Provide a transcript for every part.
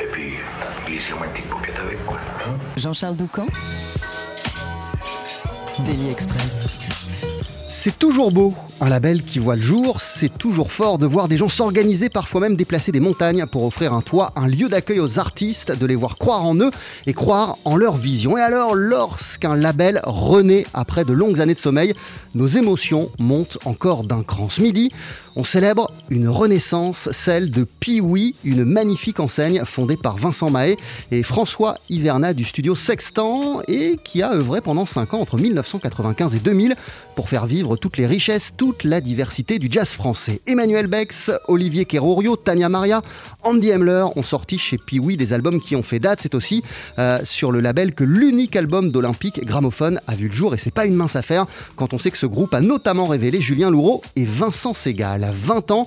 Et puis, glissez-moi une petite avec, quoi. Hein? Jean-Charles Doucan Daily Express. C'est toujours beau, un label qui voit le jour, c'est toujours fort de voir des gens s'organiser, parfois même déplacer des montagnes pour offrir un toit, un lieu d'accueil aux artistes, de les voir croire en eux et croire en leur vision. Et alors, lorsqu'un label renaît après de longues années de sommeil, nos émotions montent encore d'un cran. Ce midi, on célèbre une renaissance, celle de Piwi, une magnifique enseigne fondée par Vincent Mahé et François Hiverna du studio Sextant et qui a œuvré pendant 5 ans entre 1995 et 2000 pour faire vivre toutes les richesses, toute la diversité du jazz français. Emmanuel Bex, Olivier Kerourio, Tania Maria, Andy Hemler ont sorti chez Piwi des albums qui ont fait date. C'est aussi euh, sur le label que l'unique album d'Olympique Gramophone a vu le jour et c'est pas une mince affaire quand on sait que ce groupe a notamment révélé Julien Louraud et Vincent Segal. 20 ans.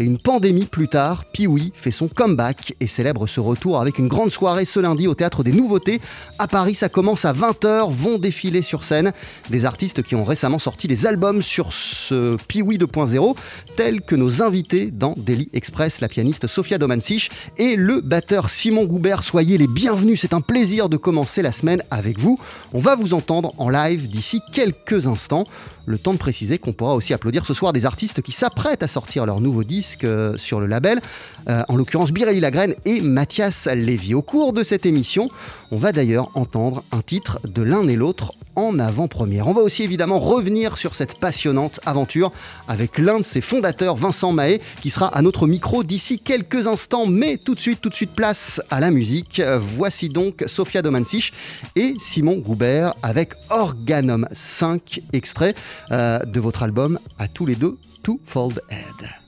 Et une pandémie plus tard, Piwi fait son comeback et célèbre ce retour avec une grande soirée ce lundi au Théâtre des Nouveautés. À Paris, ça commence à 20h, vont défiler sur scène des artistes qui ont récemment sorti des albums sur ce Piwi 2.0, tels que nos invités dans Daily Express, la pianiste Sofia Domansich et le batteur Simon Goubert. Soyez les bienvenus, c'est un plaisir de commencer la semaine avec vous. On va vous entendre en live d'ici quelques instants. Le temps de préciser qu'on pourra aussi applaudir ce soir des artistes qui s'apprêtent à sortir leur nouveau disque euh, sur le label, euh, en l'occurrence Birelli Lagraine et Mathias Lévy. Au cours de cette émission, on va d'ailleurs entendre un titre de l'un et l'autre en avant-première. On va aussi évidemment revenir sur cette passionnante aventure avec l'un de ses fondateurs, Vincent Mahé, qui sera à notre micro d'ici quelques instants. Mais tout de suite, tout de suite, place à la musique. Voici donc Sofia Domansich et Simon Goubert avec Organum 5, extrait euh, de votre album à tous les deux, Two Fold Head.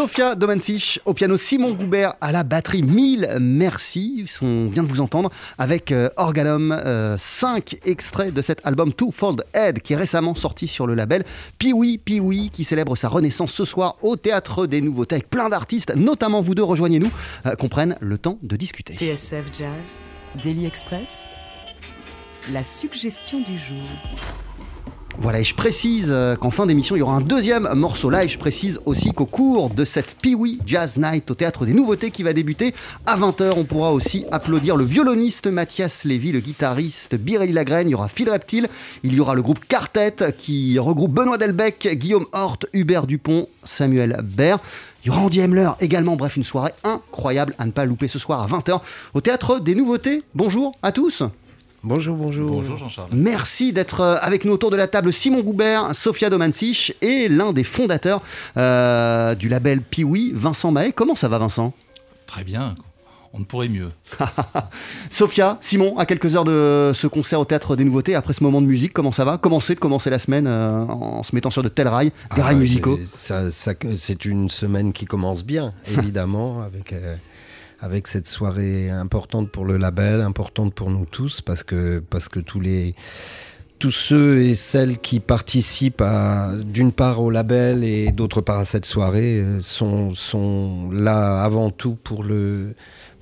Sofia Domansich au piano, Simon Goubert à la batterie. Mille merci. On vient de vous entendre avec euh, Organum, 5 extraits de cet album Two Fold Head qui est récemment sorti sur le label Piwi Piwi qui célèbre sa renaissance ce soir au Théâtre des Nouveautés avec plein d'artistes, notamment vous deux. Rejoignez-nous, qu'on prenne le temps de discuter. TSF Jazz, Daily Express, la suggestion du jour. Voilà, et je précise euh, qu'en fin d'émission, il y aura un deuxième morceau là, et je précise aussi qu'au cours de cette Peewee Jazz Night au Théâtre des Nouveautés qui va débuter à 20h, on pourra aussi applaudir le violoniste Mathias Lévy, le guitariste Birelli Lagraine, il y aura Phil Reptile, il y aura le groupe Quartet qui regroupe Benoît Delbecq, Guillaume Hort, Hubert Dupont, Samuel Baird. Il y aura Andy Hemler également, bref, une soirée incroyable à ne pas louper ce soir à 20h au Théâtre des Nouveautés. Bonjour à tous Bonjour, bonjour. Bonjour Jean-Charles. Merci d'être euh, avec nous autour de la table. Simon Goubert, Sofia Domansich et l'un des fondateurs euh, du label Piwi, Vincent Mahé. Comment ça va Vincent? Très bien, on ne pourrait mieux. Sofia, Simon, à quelques heures de ce concert au Théâtre des Nouveautés, après ce moment de musique, comment ça va? Commencer de commencer la semaine euh, en se mettant sur de tels rails, des Ah, rails musicaux? C'est une semaine qui commence bien, évidemment, avec, euh, avec cette soirée importante pour le label, importante pour nous tous, parce que, parce que tous les tous ceux et celles qui participent d'une part au label et d'autre part à cette soirée euh, sont, sont là avant tout pour le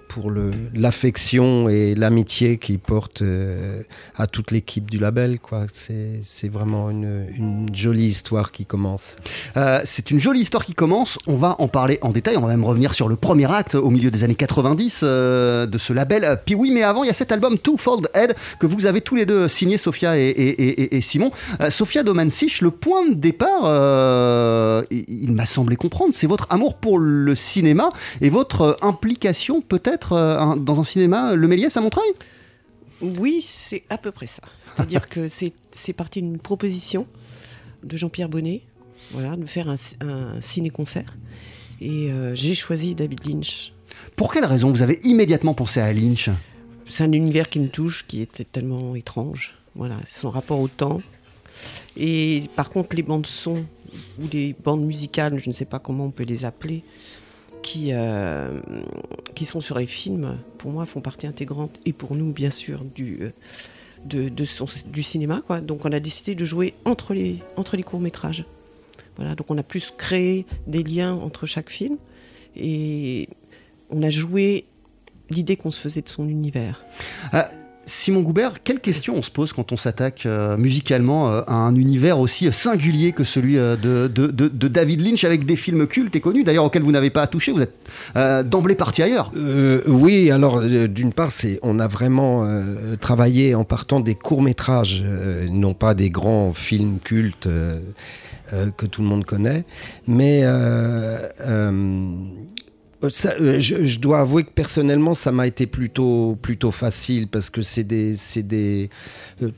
pour l'affection et l'amitié qu'ils portent euh, à toute l'équipe du label. C'est vraiment une, jolie histoire qui commence. Euh, c'est une jolie histoire qui commence. On va en parler en détail. On va même revenir sur le premier acte au milieu des années 90 euh, de ce label. Puis oui, mais avant, il y a cet album Two Fold Head que vous avez tous les deux signé, Sophia et, et- et- et Simon. Sophia Domansich, le point de départ, il, m'a semblé comprendre, c'est votre amour pour le cinéma et votre implication peut-être euh, un- dans un cinéma, le Méliès à Montreuil? Oui, c'est à peu près ça. C'est-à-dire que c'est c'est parti d'une proposition de Jean-Pierre Bonnet, voilà, de faire un, un ciné-concert. Et euh, j'ai choisi David Lynch. Pour quelle raison? Vous avez immédiatement pensé à Lynch? C'est un univers qui me touche, qui était tellement étrange. Voilà, son rapport au temps. Et par contre, les bandes son ou les bandes musicales, je ne sais pas comment on peut les appeler, qui, euh, qui sont sur les films, pour moi, font partie intégrante, et pour nous, bien sûr, du, euh, de, de son- du cinéma. Quoi. Donc on a décidé de jouer entre les, entre les courts-métrages. Voilà, donc on a plus créé des liens entre chaque film, et on a joué l'idée qu'on se faisait de son univers. Euh, Simon Goubert, quelle question on se pose quand on s'attaque euh, musicalement euh, à un univers aussi singulier que celui euh, de, David Lynch avec des films cultes et connus, d'ailleurs auxquels vous n'avez pas à toucher, vous êtes euh, d'emblée parti ailleurs. Euh, oui, alors euh, d'une part, c'est on a vraiment euh, travaillé en partant des courts métrages, non pas des grands films cultes euh, euh, que tout le monde connaît, mais euh, euh, ça, euh, je, dois avouer que personnellement, ça m'a été plutôt plutôt facile parce que c'est des des euh,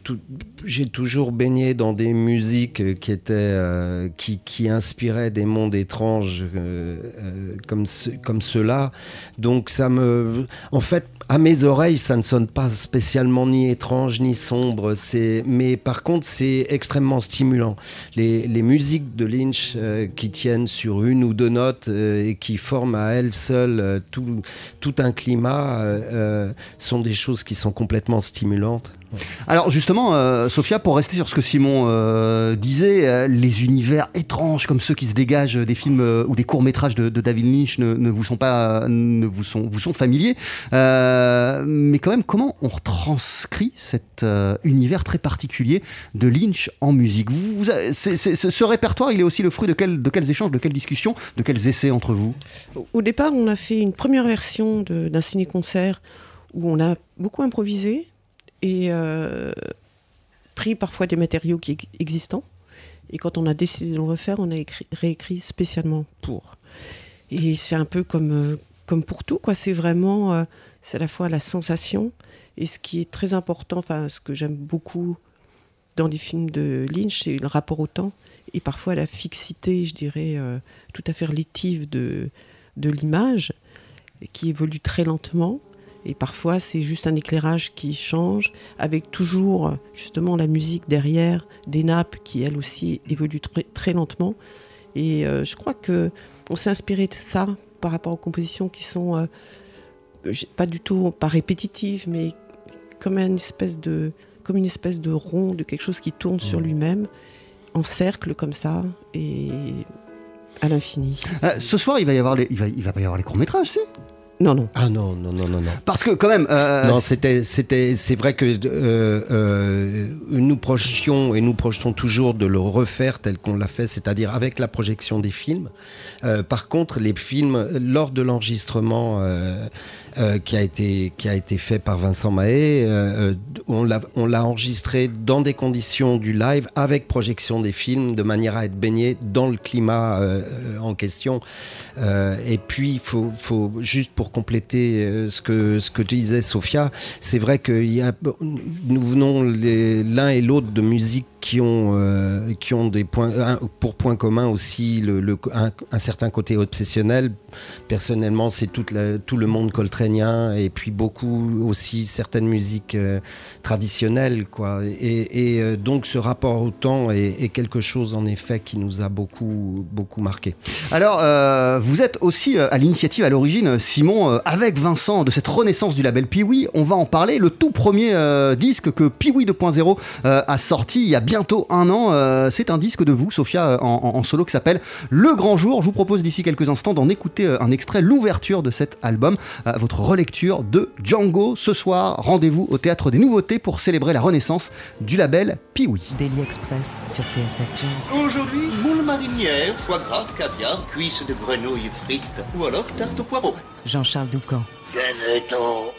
j'ai toujours baigné dans des musiques euh, qui étaient euh, qui, qui inspiraient des mondes étranges euh, euh, comme comme ceux-là donc ça me en fait à mes oreilles ça ne sonne pas spécialement ni étrange ni sombre c'est mais par contre c'est extrêmement stimulant. Les, les musiques de Lynch euh, qui tiennent sur une ou deux notes euh, et qui forment à elles seules euh, tout, tout un climat euh, euh, sont des choses qui sont complètement stimulantes Alors justement, euh, Sophia, pour rester sur ce que Simon euh, disait, euh, les univers étranges comme ceux qui se dégagent des films ou des courts métrages de, David Lynch ne, vous sont pas, ne vous sont, vous sont familiers. Mais quand même, comment on retranscrit cet univers très particulier de Lynch en musique? Vous, ce- répertoire, il est aussi le fruit de, quel- de quels échanges, de quelles discussions, de quels essais entre vous? Au- départ, on a fait une première version d'un ciné-concert où on a beaucoup improvisé et euh, pris parfois des matériaux qui ex- existants. Et quand on a décidé de le refaire, on a écrit- réécrit spécialement pour. Et c'est un peu comme, euh, pour tout, quoi. C'est vraiment, euh, c'est à la fois la sensation et ce qui est très important, enfin, ce que j'aime beaucoup dans les films de Lynch, c'est le rapport au temps et parfois la fixité, je dirais, tout à fait relative de l'image qui évolue très lentement. Et parfois, c'est juste un éclairage qui change, avec toujours justement la musique derrière, des nappes qui, elles aussi, évoluent très, très lentement. Et euh, je crois que on s'est inspiré de ça par rapport aux compositions qui sont euh, pas du tout pas répétitives, mais comme une espèce de comme une espèce de rond, de quelque chose qui tourne sur lui-même, en cercle comme ça, et à l'infini. Euh, ce soir, il va y avoir les, il va, il va pas y avoir les courts métrages, si? Non, non. Ah non, non, non, non, non. Parce que quand même. euh, non, c'était, c'était, c'est vrai que euh, euh, nous projetions et nous projetons toujours de le refaire tel qu'on l'a fait, c'est-à-dire avec la projection des films. Euh, par contre, les films, lors de l'enregistrement euh, euh, qui a été qui a été fait par Vincent Mahé, euh, euh, on l'a on l'a enregistré dans des conditions du live avec projection des films, de manière à être baigné dans le climat euh, euh, en question. Euh, et puis, il faut, faut juste pour compléter euh, ce que ce que disait Sophia, c'est vrai que nous venons l'un et l'autre de musiques qui ont euh, qui ont des points pour point commun aussi le, le- un, certain côté obsessionnel. Personnellement, c'est tout le monde coltrénien et puis beaucoup aussi certaines musiques euh, traditionnelles quoi. Et, euh, donc ce rapport au temps est, est quelque chose en effet qui nous a beaucoup beaucoup marqué. Alors, vous êtes aussi à l'initiative à l'origine, Simon, avec Vincent, de cette renaissance du label Piwi. On va en parler. Le tout premier disque que Piwi 2.0 euh, a sorti il y a bientôt un an, euh, c'est un disque de vous, Sophia, euh, en, en- en solo qui s'appelle Le Grand Jour. Je vous propose d'ici quelques instants d'en écouter euh, un extrait, l'ouverture de cet album, euh, votre relecture de Django. Ce soir, rendez-vous au Théâtre des Nouveautés pour célébrer la renaissance du label Piwi. Daily Express sur TSF Jazz. Aujourd'hui, moule marinière, foie gras, caviar, cuisses de grenouille frites ou alors tarte au poireau. Jean-Charles Doucan. Venez-t'en.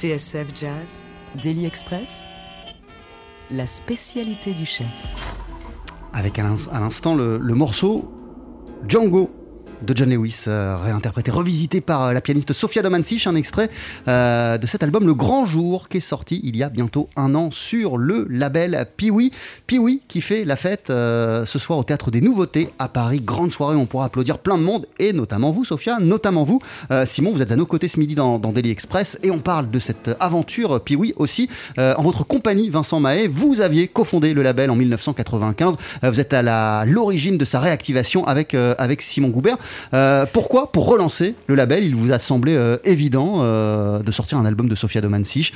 TSF Jazz, Daily Express, la spécialité du chef. Avec à l'instant le, le morceau Django de John Lewis, euh, réinterprété, revisité par euh, la pianiste Sofia Domansich, un extrait euh, de cet album Le Grand Jour qui est sorti il y a bientôt un an sur le label Piwi. Piwi qui fait la fête ce soir au Théâtre des Nouveautés à Paris. Grande soirée, on pourra applaudir plein de monde et notamment vous Sofia, notamment vous. Simon, vous êtes à nos côtés ce midi dans, Daily Express et on parle de cette aventure Piwi aussi en votre compagnie Vincent Mahé. Vous aviez cofondé le label en 1995. vous êtes à l'origine de sa réactivation avec, avec Simon Goubert. Euh, pourquoi Pour relancer le label, il vous a semblé euh, évident euh, de sortir un album de Sofia Domansich.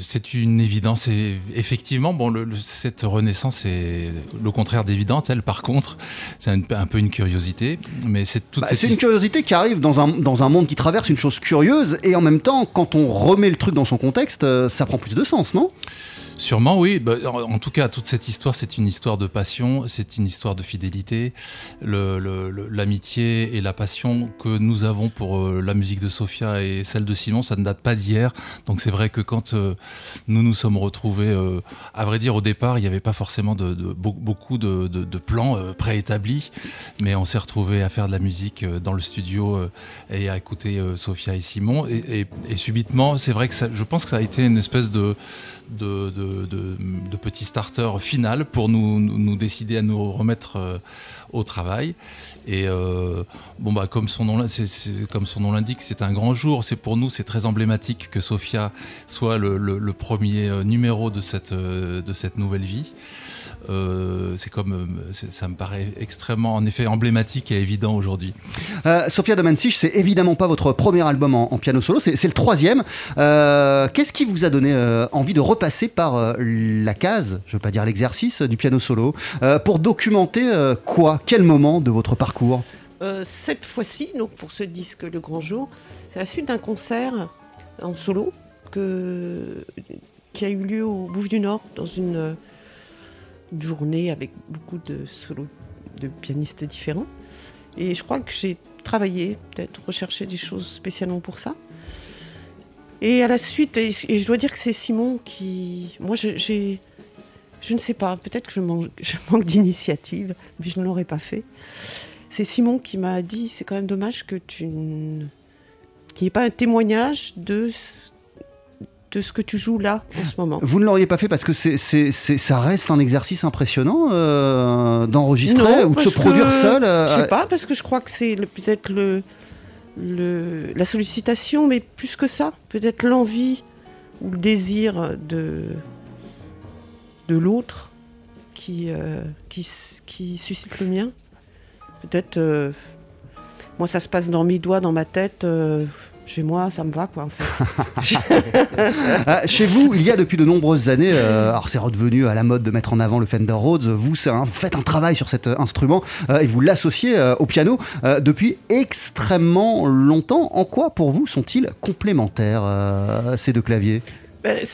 c'est une évidence. Et effectivement, bon, cette renaissance est le contraire d'évidente. Elle, par contre, c'est un, peu une curiosité. Mais c'est toute bah, C'est une curiosité qui arrive dans un, dans un monde qui traverse une chose curieuse. Et en même temps, quand on remet le truc dans son contexte, ça prend plus de sens, non? Sûrement, oui. Bah, en, tout cas, toute cette histoire, c'est une histoire de passion, c'est une histoire de fidélité. L'amitié et la passion que nous avons pour euh, la musique de Sofia et celle de Simon, ça ne date pas d'hier. Donc c'est vrai que quand euh, nous nous sommes retrouvés, euh, à vrai dire, au départ, il n'y avait pas forcément de, beaucoup de, plans préétablis, mais on s'est retrouvés à faire de la musique dans le studio et à écouter Sofia et Simon. Et, subitement, c'est vrai que je pense que ça a été une espèce de de, de, starter final pour nous, décider à nous remettre euh, au travail. Et euh, bon bah comme son nom, l'indique, c'est un grand jour. C'est pour nous, c'est très emblématique que Sophia soit le, premier euh, numéro de de cette nouvelle vie. Euh, c'est comme euh, ça me paraît extrêmement en effet emblématique et évident aujourd'hui. Euh, Sofia Domansich, c'est évidemment pas votre premier album en, piano solo, c'est le troisième. Qu'est-ce qui vous a donné envie de repasser par la case, je veux pas dire l'exercice, du piano solo, pour documenter quoi, quel moment de votre parcours? Cette fois-ci, donc pour ce disque Le Grand Jour, c'est la suite d'un concert en solo que, qui a eu lieu au Bouffe du Nord dans une journée avec beaucoup de solos de pianistes différents. Et je crois que j'ai travaillé, peut-être recherché des choses spécialement pour ça. Et à la suite, et, je dois dire que c'est Simon qui. Moi, j'ai. Je ne sais pas, peut-être que je manque, je manque d'initiative, mais je ne l'aurais pas fait. C'est Simon qui m'a dit c'est quand même dommage que tu. qu'il n'y ait pas un témoignage de de ce que tu joues là en ce moment. Vous ne l'auriez pas fait parce que c'est, ça reste un exercice impressionnant euh, d'enregistrer ou de se produire seul euh, Je sais pas, parce que je crois que c'est peut-être le, le, la sollicitation, mais plus que ça, peut-être l'envie ou le désir de, de l'autre qui, euh, qui, qui, suscite le mien. Peut-être, moi ça se passe dans mes doigts, dans ma tête chez moi, ça me va, quoi, en fait. Ah, chez vous, il y a depuis de nombreuses années, euh, alors c'est redevenu à la mode de mettre en avant le Fender Rhodes, vous, faites un travail sur cet instrument euh, et vous l'associez euh, au piano depuis extrêmement longtemps. En quoi, pour vous, sont-ils complémentaires, ces deux claviers? Ben,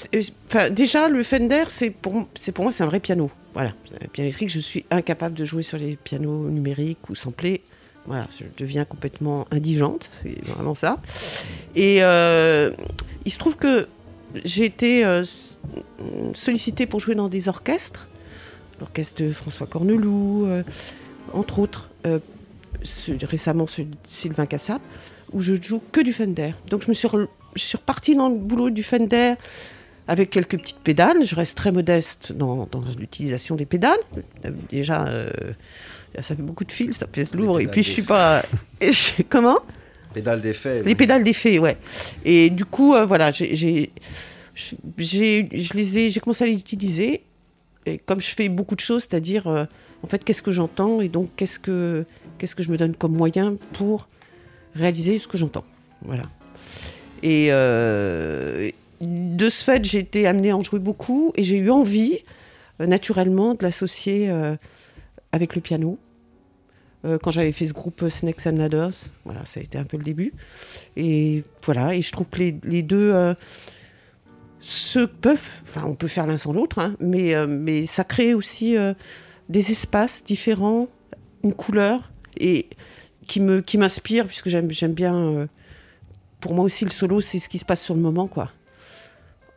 déjà, le Fender, c'est pour, pour moi, c'est un vrai piano. Voilà, piano électrique, je suis incapable de jouer sur les pianos numériques ou samplés. Voilà, je deviens complètement indigente, c'est vraiment ça. Et euh, il se trouve que j'ai été euh, sollicitée pour jouer dans des orchestres, l'orchestre de François Corneloup, euh, entre autres, récemment celui de Sylvain Cassap, où je joue que du Fender. Donc je me suis, je suis repartie dans le boulot du Fender avec quelques petites pédales. Je reste très modeste dans, dans l'utilisation des pédales. Déjà ça fait beaucoup de fils, ça pèse lourd. Et puis je suis pas. Comment? Pédales d'effet. Les pédales d'effet, ouais. Et du coup, euh, voilà, j'ai, je les ai, j'ai commencé à les utiliser et comme je fais beaucoup de choses, c'est-à-dire, euh, en fait, qu'est-ce que j'entends et donc qu'est-ce que, qu'est-ce que je me donne comme moyen pour réaliser ce que j'entends. Voilà. Et euh, de ce fait, j'ai été amenée à en jouer beaucoup et j'ai eu envie, naturellement, de l'associer avec le piano. Euh, quand j'avais fait ce groupe Snakes and Ladders, voilà, ça a été un peu le début. Et voilà, et je trouve que les, deux euh, se peuvent, enfin, on peut faire l'un sans l'autre, hein, mais, euh, mais ça crée aussi euh, des espaces différents, une couleur, et qui me qui m'inspire, puisque j'aime bien. pour moi aussi, le solo, c'est ce qui se passe sur le moment, quoi.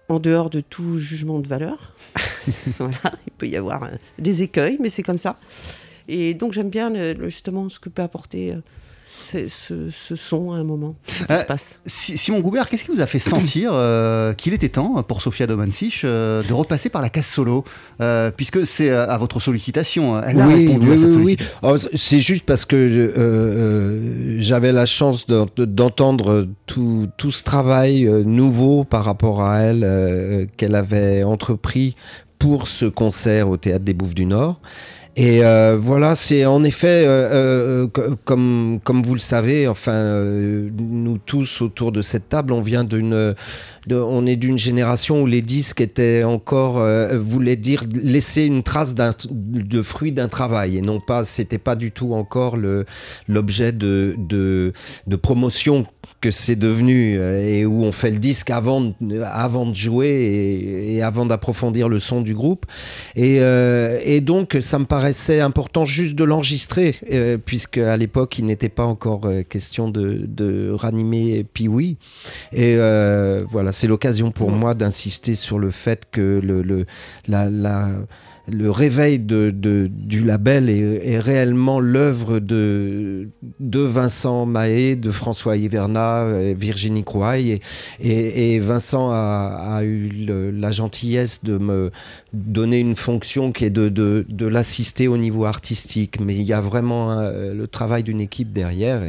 En dehors de tout jugement de valeur. voilà, il peut y avoir euh, des écueils, mais c'est comme ça. Et donc, j'aime bien le- justement ce que peut apporter euh, ce, ce- son à un moment, cet Euh, espace. Si- Simon Goubert, qu'est-ce qui vous a fait sentir euh, qu'il était temps pour Sofia Domansich euh, de repasser par la case solo Euh, Puisque c'est à votre sollicitation, elle a oui, répondu oui, à cette oui, oui. sollicitation. Oh, c'est juste parce que j'avais la chance de- de- d'entendre tout, tout ce travail nouveau par rapport à elle euh, qu'elle avait entrepris pour ce concert au Théâtre des Bouffes du Nord. Et euh, voilà, c'est en effet, euh, euh, co- comme, comme vous le savez, enfin, euh, nous tous autour de cette table, on vient d'une, on est d'une génération où les disques étaient encore, euh, voulaient dire laisser une trace d'un, de fruit d'un travail, et non pas, c'était pas du tout encore le, l'objet de, de, de promotion que c'est devenu euh, et où on fait le disque avant, de- avant de jouer et, et avant d'approfondir le son du groupe. Et, euh, et donc, ça me paraissait important juste de l'enregistrer, euh, puisque à l'époque, il n'était pas encore euh, question de, de ranimer Pee-Wee. Et euh, voilà, c'est l'occasion pour moi d'insister sur le fait que le, le, la, la- le réveil du label est, réellement l'œuvre de, Vincent Mahé, de François Hiverna, et Virginie Crouaille. Et, Vincent a, eu la gentillesse de me donner une fonction qui est de, l'assister au niveau artistique. Mais il y a vraiment le travail d'une équipe derrière.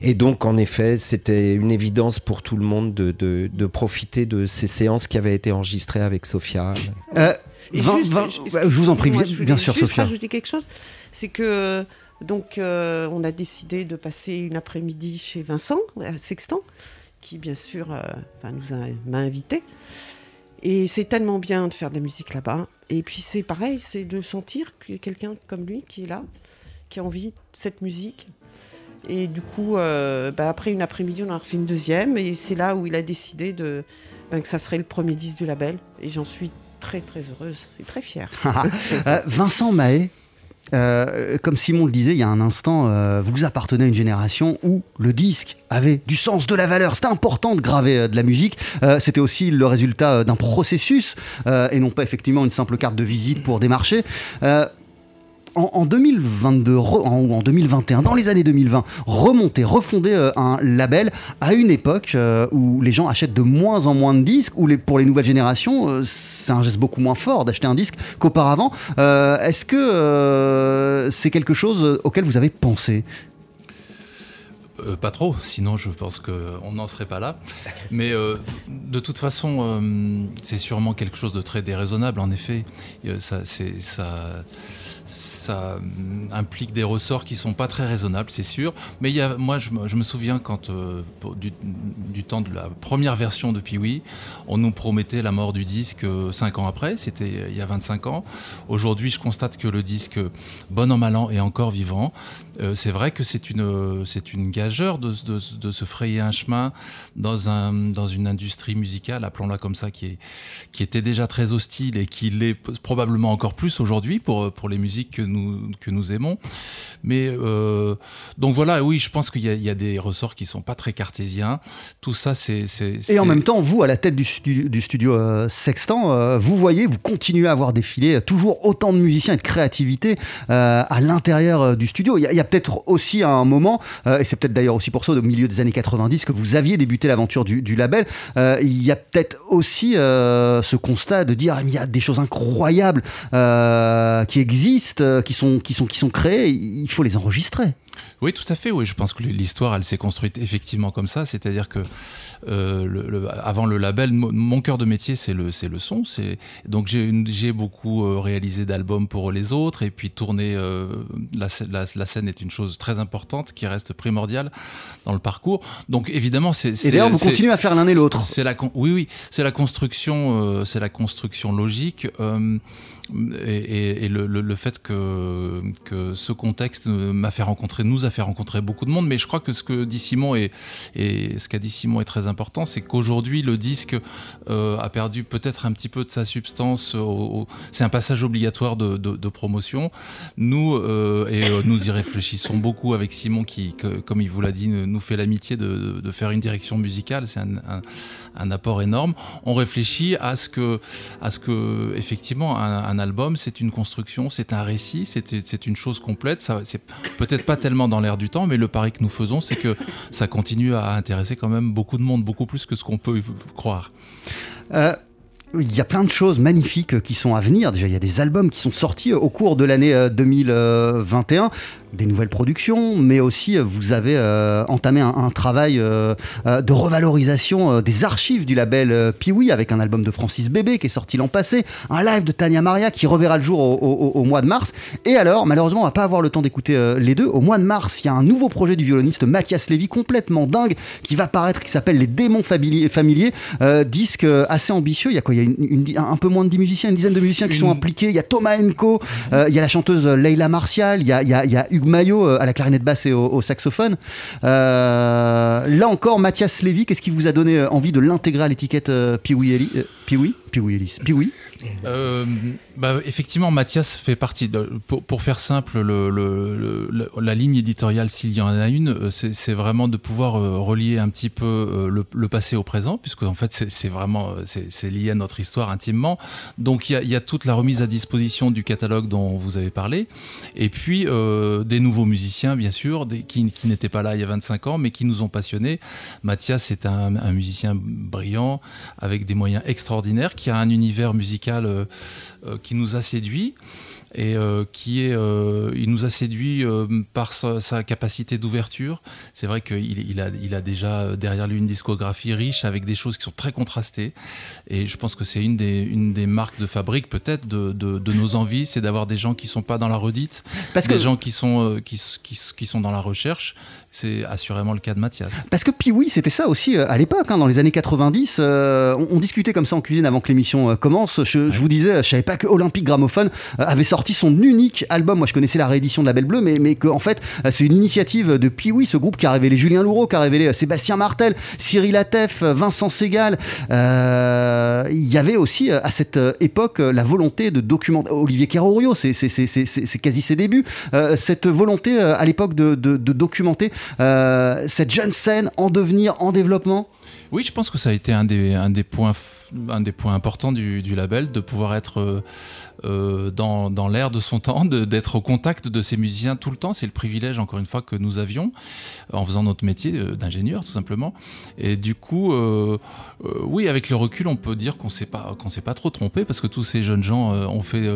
Et, donc, en effet, c'était une évidence pour tout le monde de, de, de profiter de ces séances qui avaient été enregistrées avec Sophia. Euh, Et Vin- juste, Vin- je- je vous en prie, excusez-moi, bien, je sûr, juste Sophia. rajouter quelque chose, c'est que donc euh, on a décidé de passer une après-midi chez Vincent à Sextant, qui bien sûr euh, enfin, nous a m'a invité. Et c'est tellement bien de faire de la musique là-bas. Et puis c'est pareil, c'est de sentir qu'il y a quelqu'un comme lui qui est là, qui a envie de cette musique. Et du coup, euh, bah, après une après-midi, on en a refait une deuxième. Et c'est là où il a décidé de, ben, que ça serait le premier disque du label. Et j'en suis très très heureuse et très fière. Euh, Vincent Mahé, euh, comme Simon le disait il y a un instant, euh, vous appartenez à une génération où le disque avait du sens, de la valeur. C'était important de graver de la musique. C'était aussi le résultat d'un processus et non pas effectivement une simple carte de visite pour démarcher. En, en 2022 re- en- ou en 2021, dans les années 2020, remonter, refonder euh, un label à une époque euh, où les gens achètent de moins en moins de disques, où pour les nouvelles générations, euh, c'est un geste beaucoup moins fort d'acheter un disque qu'auparavant. Est-ce que c'est quelque chose auquel vous avez pensé? Pas trop, sinon je pense qu'on n'en serait pas là. Mais de toute façon, c'est sûrement quelque chose de très déraisonnable. En effet, ça, ça hum, implique des ressorts qui sont pas très raisonnables, c'est sûr. Mais moi, je me, souviens quand euh, du, temps de la première version de Pee-Wee, on nous promettait la mort du disque 5 ans après. C'était euh, il y a 25 ans. Aujourd'hui, je constate que le disque, bon an mal an, est encore vivant. Euh, c'est vrai que c'est une, c'est une gageure de, de- de se frayer un chemin dans, un, dans une industrie musicale, appelons-la comme ça, qui, est, qui était déjà très hostile et qui l'est probablement encore plus aujourd'hui pour, pour les musiques que nous, que nous aimons. Mais euh, donc voilà, oui, je pense qu'il y, a- il y a des ressorts qui sont pas très cartésiens. Tout ça, c'est. Et en même temps, vous, à la tête du, stu- du studio euh, Sextant, euh, vous voyez, vous continuez à avoir défilé toujours autant de musiciens et de créativité euh, à l'intérieur euh, du studio. Il y a, il y a peut-être aussi un moment, euh, et c'est peut-être d'ailleurs aussi pour ça, au milieu des années 90, que vous aviez débuté l'aventure du, label, euh, il y a peut-être aussi euh, ce constat de dire, Ah, il y a des choses incroyables qui existent qui sont, qui, sont, qui sont créés, il faut les enregistrer. Oui, tout à fait. Oui, je pense que l'histoire, elle s'est construite effectivement comme ça. C'est-à-dire que euh, le, avant le label, mon cœur de métier, c'est le, c'est le son. C'est donc j'ai beaucoup euh, réalisé d'albums pour les autres et puis tourner euh, la, la, scène est une chose très importante qui reste primordiale dans le parcours. Donc évidemment, c'est. Et d'ailleurs, vous continuez à faire l'un et l'autre. C'est la, oui, oui, c'est la construction, c'est la construction logique. Et, le, fait que, que ce contexte m'a fait rencontrer, nous a fait rencontrer beaucoup de monde, mais je crois que ce que dit Simon et, ce qu'a dit Simon est très important, c'est qu'aujourd'hui le disque euh, a perdu peut-être un petit peu de sa substance. c'est un passage obligatoire de, promotion. Nous euh, et euh, nous y réfléchissons beaucoup avec Simon qui, comme il vous l'a dit, nous fait l'amitié de, faire une direction musicale. C'est un, un, apport énorme. On réfléchit à ce que, à ce que effectivement un un album, c'est une construction, c'est un récit, c'est une chose complète. Ça, c'est peut-être pas tellement dans l'air du temps, mais le pari que nous faisons, c'est que ça continue à intéresser quand même beaucoup de monde, beaucoup plus que ce qu'on peut croire. Euh, il y a plein de choses magnifiques qui sont à venir. Déjà, il y a des albums qui sont sortis au cours de l'année 2021 des nouvelles productions, mais aussi euh, vous avez euh, entamé un, travail euh, de revalorisation des archives du label Piwi avec un album de Francis Bébé qui est sorti l'an passé, un live de Tania Maria qui reverra le jour au, mois de mars. Et alors, malheureusement, on va pas avoir le temps d'écouter les deux. Au mois de mars, il y a un nouveau projet du violoniste Mathias Lévy complètement dingue qui va paraître, qui s'appelle Les Démons Familiers, disque assez ambitieux. Il y a quoi? Un peu moins de 10 musiciens, une dizaine de musiciens qui sont impliqués. Il y a Thomas Enko, il y a la chanteuse Leila Martial, il y a, il y a, il y a Hugo Maillot euh, à la clarinette basse et au, saxophone. Euh, là encore, Mathias Lévy, qu'est-ce qui vous a donné euh, envie de l'intégrer à l'étiquette Piwi Piwi Piwi Piwi? Euh, bah, Effectivement, Mathias fait partie. Pour, faire simple, le, la ligne éditoriale, s'il y en a une, euh, c'est vraiment de pouvoir euh, relier un petit peu le, passé au présent, puisque en fait, c'est vraiment c'est lié à notre histoire intimement. Donc, il y, a, toute la remise à disposition du catalogue dont vous avez parlé, et puis des nouveaux musiciens, bien sûr, qui, n'étaient pas là il y a 25 ans, mais qui nous ont passionnés. Mathias est un, musicien brillant, avec des moyens extraordinaires, qui a un univers musical euh, euh, qui nous a séduit et euh, qui est, il nous a séduit par sa, capacité d'ouverture. C'est vrai qu'il il a, il a déjà derrière lui une discographie riche avec des choses qui sont très contrastées. Et je pense que c'est une des, une des marques de fabrique peut-être de, de, nos envies, c'est d'avoir des gens qui sont pas dans la redite, Parce des gens qui sont, qui, qui, qui, sont dans la recherche c'est assurément le cas de Mathias. Parce que oui, c'était ça aussi euh, à l'époque, hein, dans les années 90. Euh, on, discutait comme ça en cuisine avant que l'émission euh, commence. Je, vous disais, je savais pas que Olympique Gramophone avait sorti son unique album. Moi, je connaissais la réédition de La Belle Bleue, mais, mais que en fait, c'est une initiative de Piwi, ce groupe qui a révélé Julien Louraud, qui a révélé Sébastien Martel, Cyril Atef, Vincent Segal. Il y avait aussi à cette époque la volonté de documenter Olivier Kerrorio, c'est quasi ses débuts. cette volonté à l'époque de, de, documenter euh, cette jeune scène en devenir, en développement Oui, je pense que ça a été un des, un des, points, un des points importants du label, de pouvoir être euh, euh, dans, dans l'air de son temps, d'être au contact de ces musiciens tout le temps. C'est le privilège, encore une fois, que nous avions en faisant notre métier d'ingénieur, tout simplement. Et du coup, oui, avec le recul, on peut dire qu'on qu'on s'est pas trop trompé parce que tous ces jeunes gens ont fait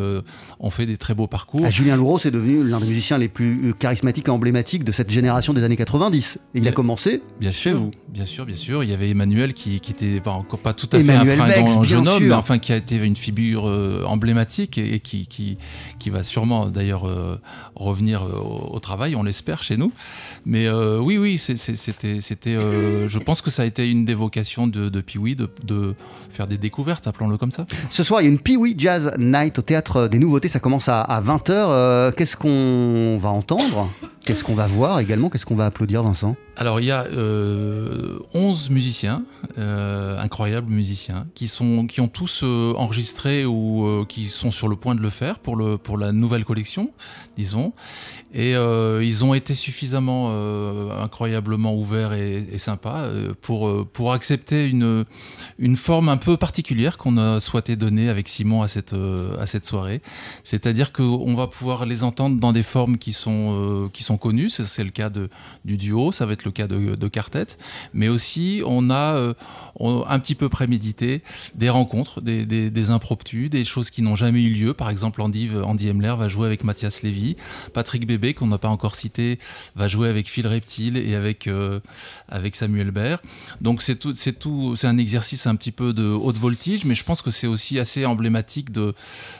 ont fait des très beaux parcours. Ah, Julien Louraud, c'est devenu l'un des musiciens les plus charismatiques et emblématiques de cette génération des années 90. Et il a commencé bien sûr, vous. Bien sûr, bien sûr. Il y avait Emmanuel qui, qui était pas encore pas tout à fait un fringant jeune homme, mais enfin qui a été une figure emblématique et, qui, qui, qui, va sûrement d'ailleurs euh, revenir euh, au, travail, on l'espère chez nous. Mais euh, oui, oui, c'était, c'était, je pense que ça a été une des vocations de, de Piwi de, de, faire des découvertes, appelons-le comme ça. Ce soir, il y a une Piwi Jazz Night au théâtre des Nouveautés, ça commence à, à 20h. Qu'est-ce qu'on va entendre? Qu'est-ce qu'on va voir également? Qu'est-ce qu'on va applaudir, Vincent? Alors, il y a euh, 11 musiciens, incroyables musiciens, qui, sont, qui ont tous enregistré ou qui sont sur le point de le faire pour, le, pour la nouvelle collection, disons. Et ils ont été suffisamment incroyablement ouverts et, et sympas pour, pour accepter une, une forme un peu particulière qu'on a souhaité donner avec Simon à cette, à cette soirée. C'est-à-dire qu'on va pouvoir les entendre dans des formes qui sont, qui sont connus, c'est le cas de, du duo, ça va être le cas de, de quartet, mais aussi on a euh, un petit peu prémédité des rencontres, des, des, des impromptus, des choses qui n'ont jamais eu lieu. Par exemple, Andy, Andy Emler va jouer avec Mathias Lévy, Patrick Bébé, qu'on n'a pas encore cité, va jouer avec Phil Reptile et avec, euh, avec Samuel Baird. Donc c'est tout, c'est un exercice un petit peu de haute voltige, mais je pense que c'est aussi assez emblématique de,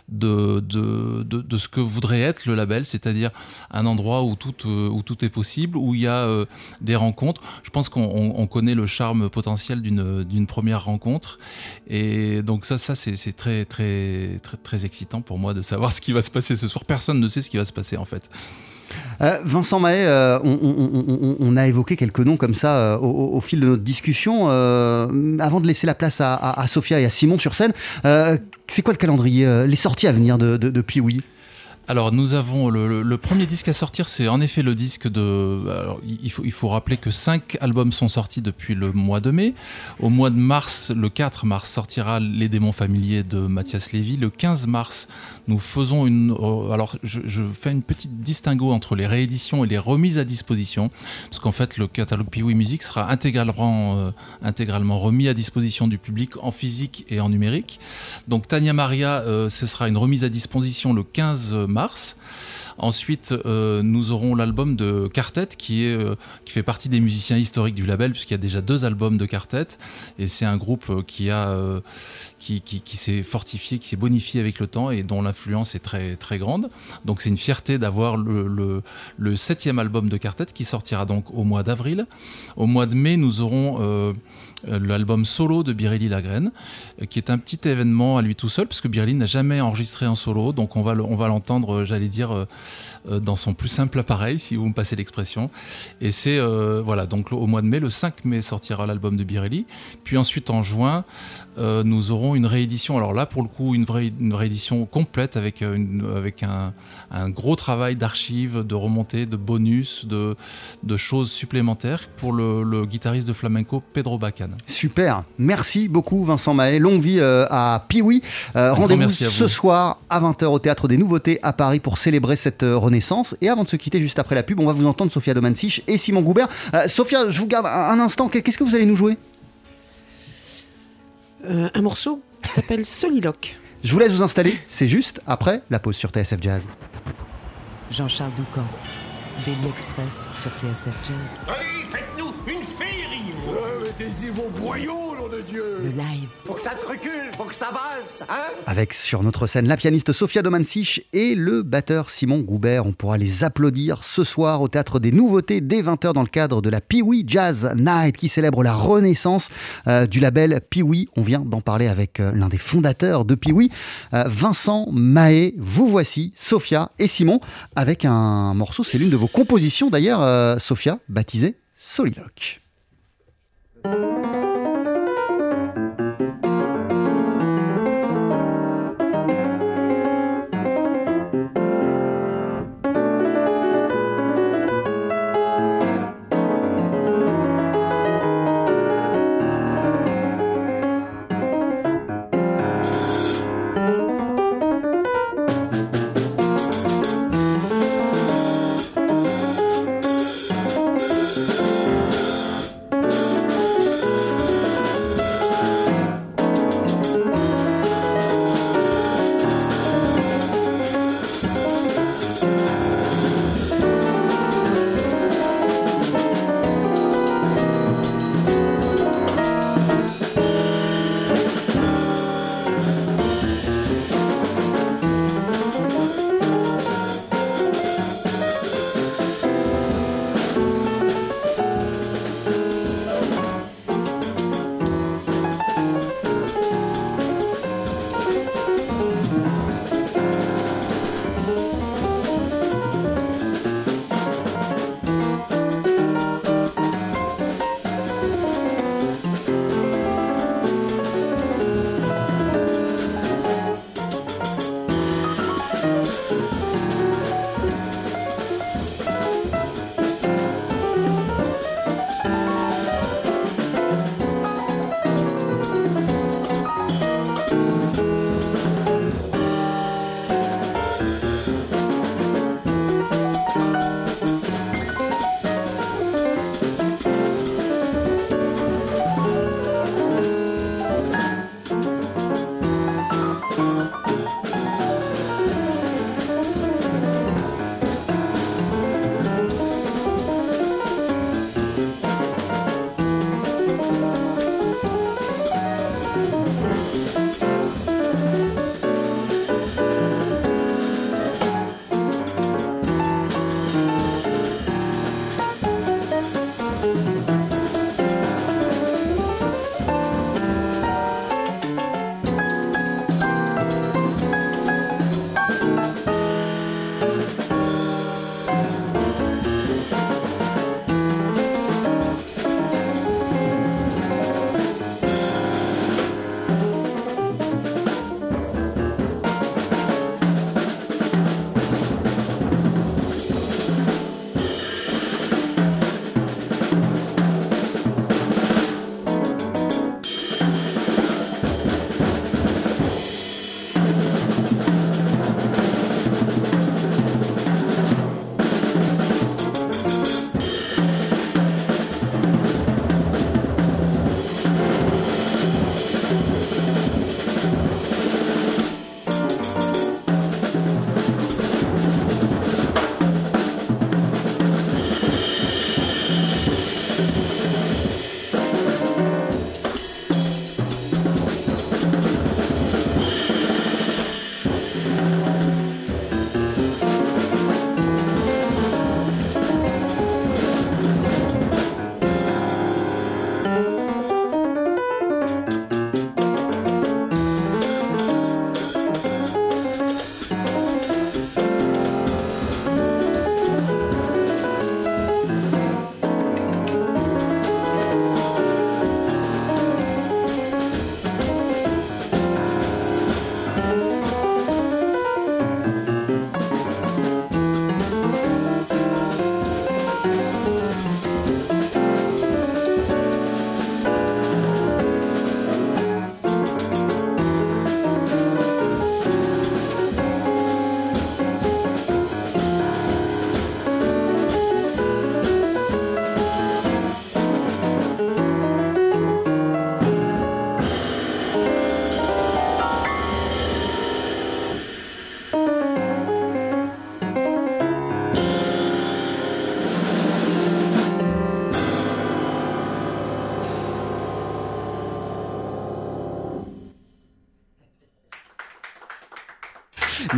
de, de, de, ce que voudrait être le label, c'est-à-dire un endroit où tout, euh, où tout est possible, où il y a euh, des rencontres. Je pense qu'on on- on connaît le charme potentiel d'une d'une première rencontre. Et donc ça, ça c'est c'est très, très, très, très excitant pour moi de savoir ce qui va se passer ce soir. Personne ne sait ce qui va se passer en fait. Euh, Vincent Mahé, euh, on, a évoqué quelques noms comme ça euh, au, fil de notre discussion. Avant de laisser la place à, à- Sophia et à Simon sur scène, c'est quoi le calendrier, les sorties à venir de, de, de Pee-wee Alors nous avons le, premier disque à sortir, c'est en effet le disque de. il, faut, il faut rappeler que cinq albums sont sortis depuis le mois de mai. Au mois de mars, le 4 mars, sortira Les démons familiers de Mathias Lévy. Le 15 mars, nous faisons une. euh, alors je, fais une petite distinguo entre les rééditions et les remises à disposition, parce qu'en fait le catalogue Piwi Music sera intégralement, euh, intégralement remis à disposition du public en physique et en numérique. Donc Tania Maria, euh, ce sera une remise à disposition le 15 mars. Ensuite, euh, nous aurons l'album de Quartet qui, est, euh, qui fait partie des musiciens historiques du label, puisqu'il y a déjà deux albums de Quartet. Et c'est un groupe euh, qui, a, qui, qui- s'est fortifié, qui s'est bonifié avec le temps et dont l'influence est très, très grande. Donc c'est une fierté d'avoir le, le- septième album de Quartet qui sortira donc au mois d'avril. Au mois de mai, nous aurons l'album solo de Birelli Lagraine, euh, qui est un petit événement à lui tout seul, parce que Birelli n'a jamais enregistré en solo, donc on va l'entendre, euh, j'allais dire, euh, euh, dans son plus simple appareil, si vous me passez l'expression. Et c'est, euh, voilà, donc au mois de mai, le 5 mai sortira l'album de Birelli. Puis ensuite, en juin, euh, nous aurons une réédition. Alors là, pour le coup, une, vraie, une réédition complète avec, euh, une- avec un, un gros travail d'archives, de remontées, de bonus, de, de choses supplémentaires pour le, le guitariste de flamenco Pedro Bacan. Super, merci beaucoup Vincent Mahé. Longue vie euh, à Piwi. Euh, Rendez-vous ce soir à 20h au Théâtre des Nouveautés à Paris pour célébrer cette renaissance. Et avant de se quitter juste après la pub, on va vous entendre Sophia Domansich et Simon Goubert. Sophia, je vous garde un instant. Qu'est-ce que vous allez nous jouer? Euh, un morceau qui s'appelle Soliloque. Je vous laisse vous installer. C'est juste après la pause sur TSF Jazz. Jean-Charles Doucan, Daily Express sur TSF Jazz. Allez, Mettez-y vos boyaux, nom de Dieu Le live, Faut que ça te recule, faut que ça valse, hein Avec sur notre scène la pianiste Sofia Domansich et le batteur Simon Goubert. On pourra les applaudir ce soir au Théâtre des Nouveautés dès 20h dans le cadre de la Pee-Wee Jazz Night qui célèbre la renaissance euh, du label Pee-Wee. On vient d'en parler avec euh, l'un des fondateurs de Pee-Wee, euh, Vincent Mahé. Vous voici, Sofia et Simon, avec un morceau, c'est l'une de vos compositions d'ailleurs, euh, Sofia, baptisée Soliloque. Soliloque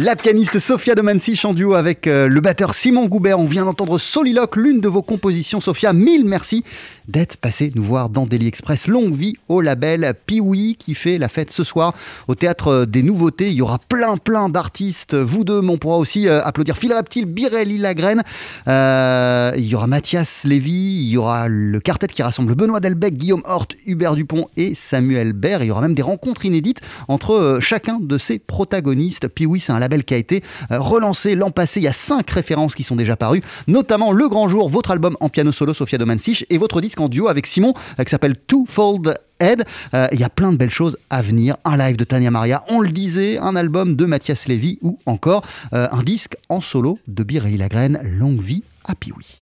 La pianiste Sophia Domancy chant duo avec euh, le batteur Simon Goubert. On vient d'entendre Soliloque, l'une de vos compositions. Sophia, mille merci d'être passée nous voir dans Daily Express. Longue vie au label Piwi qui fait la fête ce soir au Théâtre des Nouveautés. Il y aura plein plein d'artistes. Vous deux, mais on pourra aussi euh, applaudir Phil Reptile, Birelli Lagraine. Euh, il y aura Mathias Lévy. Il y aura le quartet qui rassemble Benoît Delbecq, Guillaume Hort, Hubert Dupont et Samuel Baird. Il y aura même des rencontres inédites entre chacun de ces protagonistes. Piwi, c'est un label qui a été euh, relancé l'an passé. Il y a cinq références qui sont déjà parues, notamment Le Grand Jour, votre album en piano solo, Sofia Domansich, et votre disque en duo avec Simon, euh, qui s'appelle Twofold Head. Euh, Il y a plein de belles choses à venir. Un live de Tania Maria, on le disait, un album de Mathias Lévy ou encore un disque en solo de Birey Lagraine, Longue vie à Piwi.